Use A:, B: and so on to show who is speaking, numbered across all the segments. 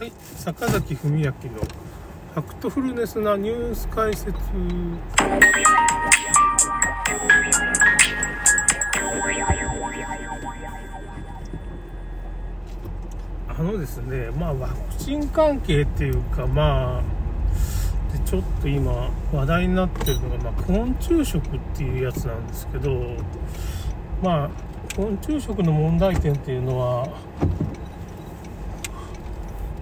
A: はい、坂崎文明のファクトフルネスなニュース解説。あのですね、まあワクチン関係っていうか、まあ、でちょっと今話題になってるのが、まあ、昆虫食っていうやつなんですけど、まあ、昆虫食の問題点っていうのは、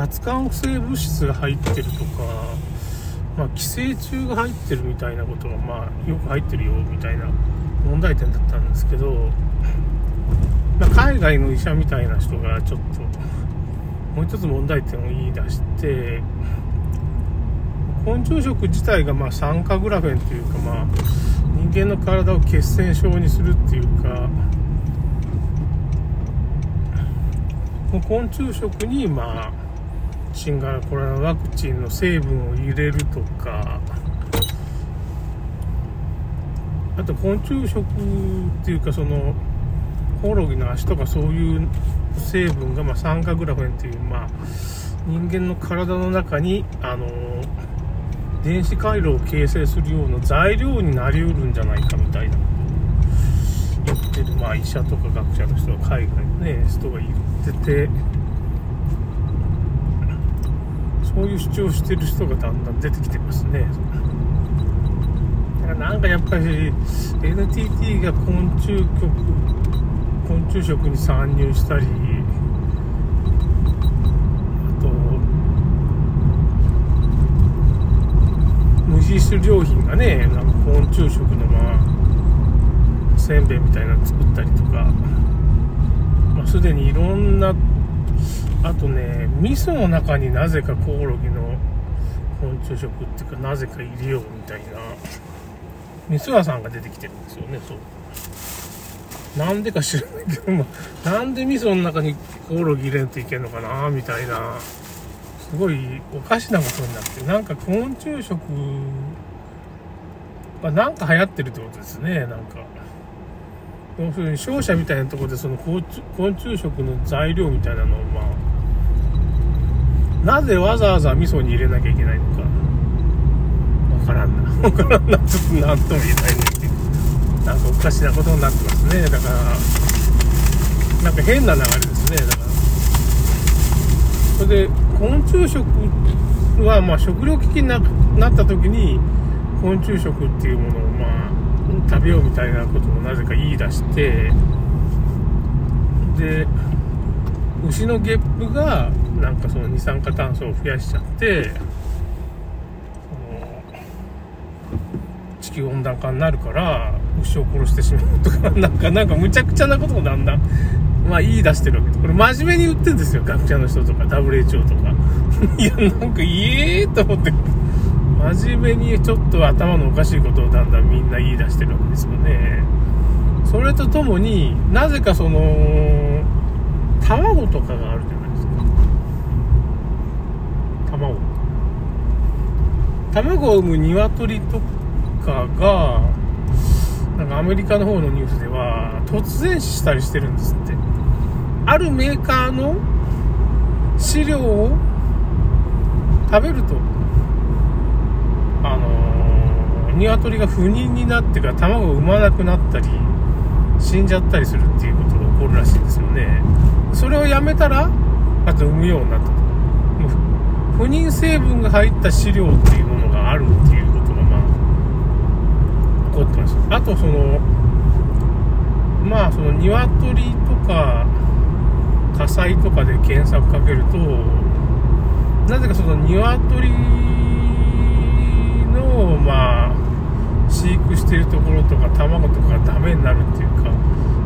A: 発汗不正物質が入ってるとか、まあ、寄生虫が入ってるみたいなことが、まあ、よく入ってるよみたいな問題点だったんですけど、まあ、海外の医者みたいな人がちょっともう一つ問題点を言い出して昆虫食自体がまあ酸化グラフェンというか、まあ、人間の体を血栓症にするっていうか昆虫食にまあ新型コロナワクチンの成分を入れるとか。あと昆虫食っていうかそのコオロギの足とかそういう成分が、まあ、酸化グラフェンっていう、まあ、人間の体の中にあの電子回路を形成するような材料になりうるんじゃないかみたいな。言ってる、まあ、医者とか学者の人は海外のね人が言っててそういう主張してる人がだんだん出てきてますね。なんかやっぱり NTT が昆虫局昆虫食に参入したりあと無印良品がねなんか昆虫食のまあせんべいみたいなの作ったりとか、まあ、すでにいろんなあとね味噌の中になぜかコオロギの昆虫食っていうかなぜか入れようみたいな。味噌屋さんが出てきてるんですよねそう。なんでか知らないけど、なんで味噌の中にコオロギ入れんといけんのかなみたいな。すごいおかしなことになってなんか昆虫食がなんか流行ってるってことですねなんか。要するに商社みたいなとこでその昆虫食の材料みたいなのをまあなぜわざわざ味噌に入れなきゃいけないのか。わからんな。わからんな。ちょっと何とも言えないんですけどなんかおかしなことになってますね。だからなんか変な流れですね。だから。それで昆虫食はまあ食糧危機になった時に昆虫食っていうものをまあ食べようみたいなことをなぜか言い出してで牛のゲップがなんかその二酸化炭素を増やしちゃって地球温暖化になるから牛を殺してしまうとかなんかなんかむちゃくちゃなことをだんだんまあ言い出してるわけ。でこれ真面目に言ってんですよ。学者の人とか WHO とか。いやなんかいえーと思って。真面目にちょっと頭のおかしいことをだんだんみんな言い出してるわけですよね。それとともになぜかその卵とかがあるじゃないですか。卵。卵を産む鶏とかがなんかアメリカの方のニュースでは突然死したりしてるんですって。あるメーカーの飼料を食べるとあのー、鶏が不妊になってから卵を産まなくなったり死んじゃったりするっていうことが起こるらしいんですよね。それをやめたらあと産むようになったと。不妊成分が入った飼料っていうものがあるっていうことがまあ起こってますあとそのまあその鶏とか火災とかで検索かけるとなぜかその鶏のまあ飼育してるところとか卵とかがダメになるっていうか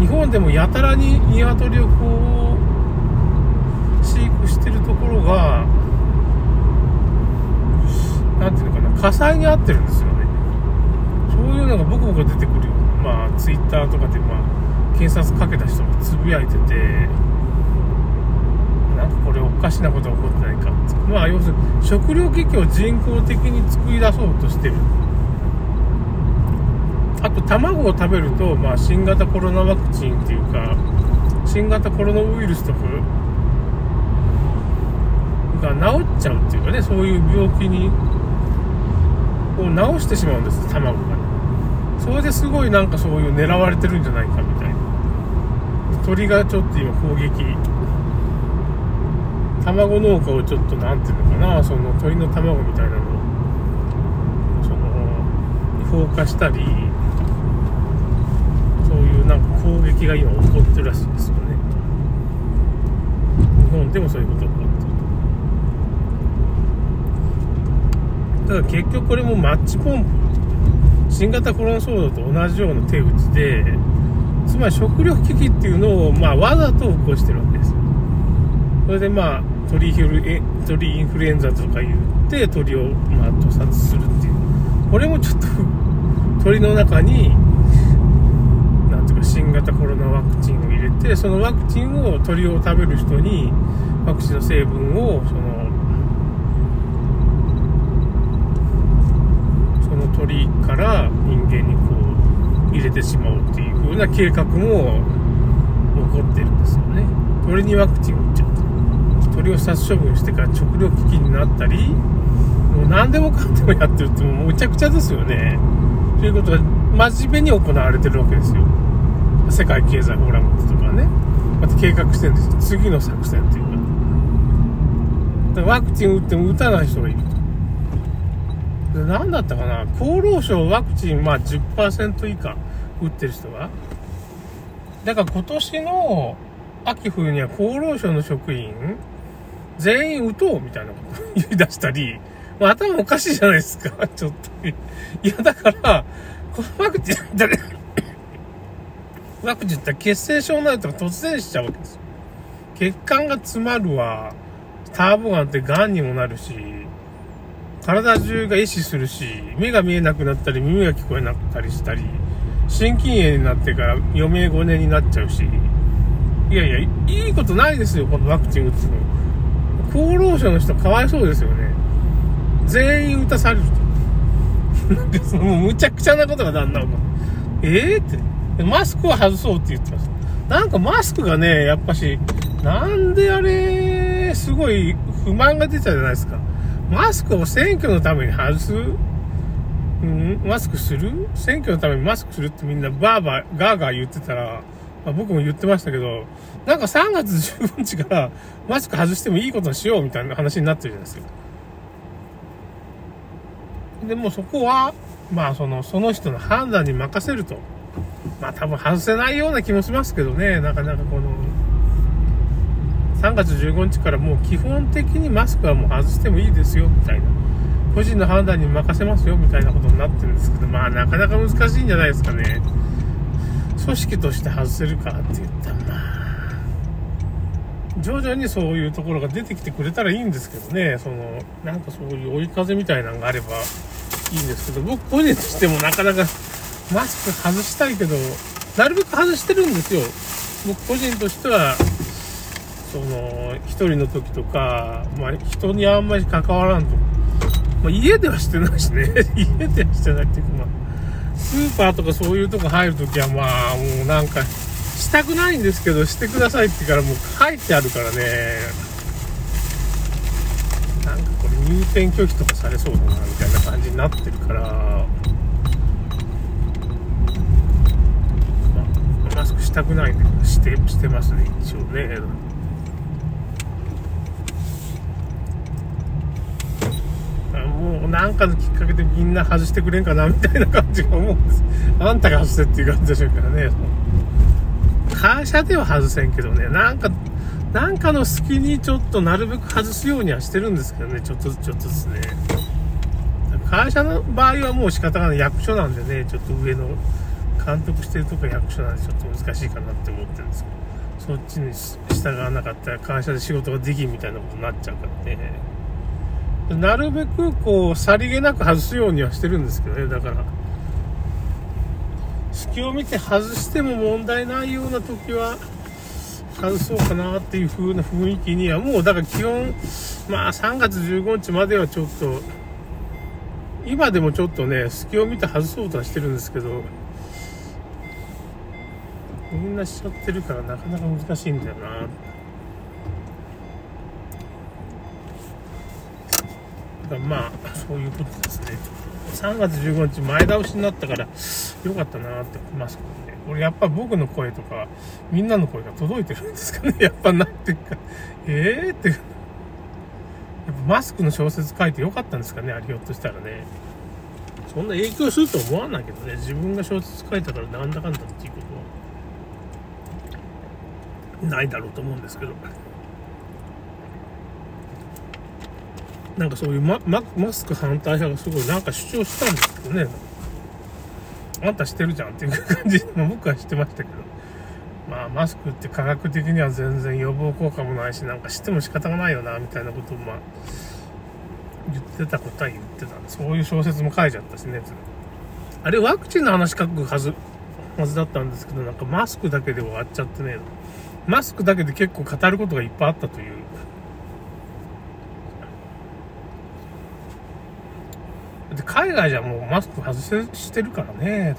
A: 日本でもやたらに鶏をこう飼育してるところが何ていうのかな火災に遭ってるんですよね。そういうのがボコボコ出てくるよ。まあツイッターとかでまあ検察かけた人がつぶやいててなんかこれおかしなことが起こってないか。まあ要するに食糧危機を人工的に作り出そうとしてる。あと卵を食べると、まあ、新型コロナワクチンっていうか新型コロナウイルスとかが治っちゃうっていうかねそういう病気にを治してしまうんです卵がね。それですごいなんかそういう狙われてるんじゃないかみたいな。鳥がちょっと今攻撃。卵農家をちょっと何ていうのかなその鳥の卵みたいなのをその放火したりそういうなんか攻撃が今起こってるらしいんですよね。日本でもそういうことが起こってるただ結局これもマッチポンプ。新型コロナ騒動と同じような手口でつまり食糧危機っていうのを、まあ、わざと起こしてるわけです。それでまあ鳥インフル鳥インフルエンザとか言って鳥を、まあ、屠殺するっていう。これもちょっと鳥の中になんていうか新型コロナワクチンを入れてそのワクチンを鳥を食べる人にワクチンの成分をそのその鳥から人間にこう入れてしまおうっていう風な計画も起こってるんですよね。鳥にワクチンを打っちゃう鳥を殺処分してから食糧危機になったりもう何でもかんでもやってるってもうむちゃくちゃですよね。ということが真面目に行われてるわけですよ。世界経済フォーラムとかね。また計画してるんですよ。次の作戦っていうか。かワクチン打っても打たない人がいると。で何だったかな？厚労省ワクチンまあ10%以下打ってる人がだから今年の秋冬には厚労省の職員全員打とうみたいなこと言い出したり、まあ、頭おかしいじゃないですか、ちょっと。いや、だから、このワクチンだったら、ワクチンって血清症になると突然しちゃうわけですよ。血管が詰まるわ、ターボガンって癌にもなるし、体中が壊死するし、目が見えなくなったり、耳が聞こえなかったりしたり、心筋炎になってから余命5年になっちゃうし、いやいや、いいことないですよ、このワクチン打つの。厚労省の人かわいそうですよね。全員打たされると。なんかその、むちゃくちゃなことがだんだん。ええー、って。マスクは外そうって言ってます。なんかマスクがね、やっぱし、なんであれ、すごい不満が出たじゃないですか。マスクを選挙のために外す？うん、マスクする？選挙のためにマスクするってみんなバーバー、ガーガー言ってたら、まあ、僕も言ってましたけど、なんか3月15日からマスク外してもいいことにしようみたいな話になってるじゃないですか。でもそこは、まあその、その人の判断に任せると。まあ多分外せないような気もしますけどね、なかなかこの、3月15日からもう基本的にマスクはもう外してもいいですよ、みたいな。個人の判断に任せますよ、みたいなことになってるんですけど、まあなかなか難しいんじゃないですかね。組織として外せるかって言ったら、まあ、徐々にそういうところが出てきてくれたらいいんですけどね、その、なんかそういう追い風みたいなのがあればいいんですけど、僕個人としてもなかなかマスク外したいけど、なるべく外してるんですよ。僕個人としては、その、一人の時とか、まあ、人にあんまり関わらんと。まあ、家ではしてないしね。家ではしてないっていうか、まあ、スーパーとかそういうとこ入るときはまあ、もうなんか、したくないんですけど、してくださいって言うからもう書いてあるからね。なんかこれ入店拒否とかされそうだな、みたいな感じになってるから、まあ、マスクしたくないんだけど、して、してますね、一応ね。もうなんかのきっかけでみんな外してくれんかなみたいな感じが思うんです。あんたが外せっていう感じでしょうからね。会社では外せんけどね、なんか、なんかの隙にちょっとなるべく外すようにはしてるんですけどね、ちょっとずつちょっとずつね。会社の場合はもう仕方がない役所なんでね、ちょっと上の監督してるとこ役所なんでちょっと難しいかなって思ってるんですけど、そっちに従わなかったら会社で仕事ができんみたいなことになっちゃうからね。なるべくこう、さりげなく外すようにはしてるんですけどね、だから。隙を見て外しても問題ないような時は、外そうかなっていう風な雰囲気には、もうだから基本、まあ3月15日まではちょっと、今でもちょっとね、隙を見て外そうとはしてるんですけど、みんなしちゃってるからなかなか難しいんだよな。まあ、そういうことですね。3月15日前倒しになったから、よかったなって思いますけどね。これやっぱ僕の声とか、みんなの声が届いてるんですかね。やっぱなんていうか、ええー、って。やっぱマスクの小説書いてよかったんですかね、あれひょっとしたらね。そんな影響すると思わないけどね、自分が小説書いたからなんだかんだっていうことは、ないだろうと思うんですけど。なんかそういうマママスク反対派がすごいなんか主張したんですけどね。あんたしてるじゃんっていう感じも僕はしてましたけど。まあマスクって科学的には全然予防効果もないし、なんかしても仕方がないよな、みたいなことをまあ言ってたことは言ってた。そういう小説も書いちゃったしね。あれワクチンの話書くはず、はずだったんですけど、なんかマスクだけで終わっちゃってね。マスクだけで結構語ることがいっぱいあったというで海外じゃもうマスク外してるからね。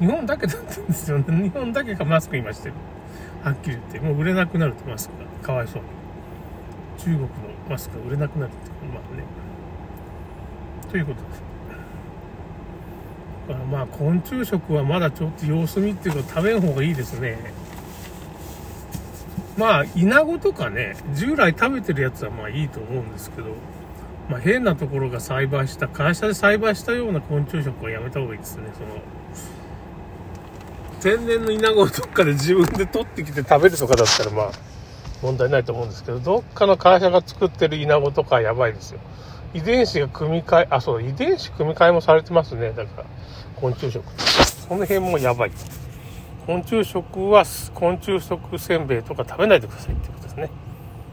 A: 日本だけだったんですよね。日本だけがマスク今してる。はっきり言って。もう売れなくなるってマスクが。かわいそうに。中国のマスクが売れなくなるって。まあね。ということです。だからまあ昆虫食はまだちょっと様子見っていうか食べん方がいいですね。まあ、イナゴとかね、従来食べてるやつはまあいいと思うんですけど、まあ、変なところが栽培した、会社で栽培したような昆虫食はやめた方がいいですね。その、天然のイナゴをどっかで自分で取ってきて食べるとかだったらまあ、問題ないと思うんですけど、どっかの会社が作ってるイナゴとかやばいですよ。遺伝子が組み換え、あ、そう、遺伝子組み換えもされてますね。だから、昆虫食。この辺もやばい。昆虫食は、昆虫食せんべいとか食べないでくださいってことですね。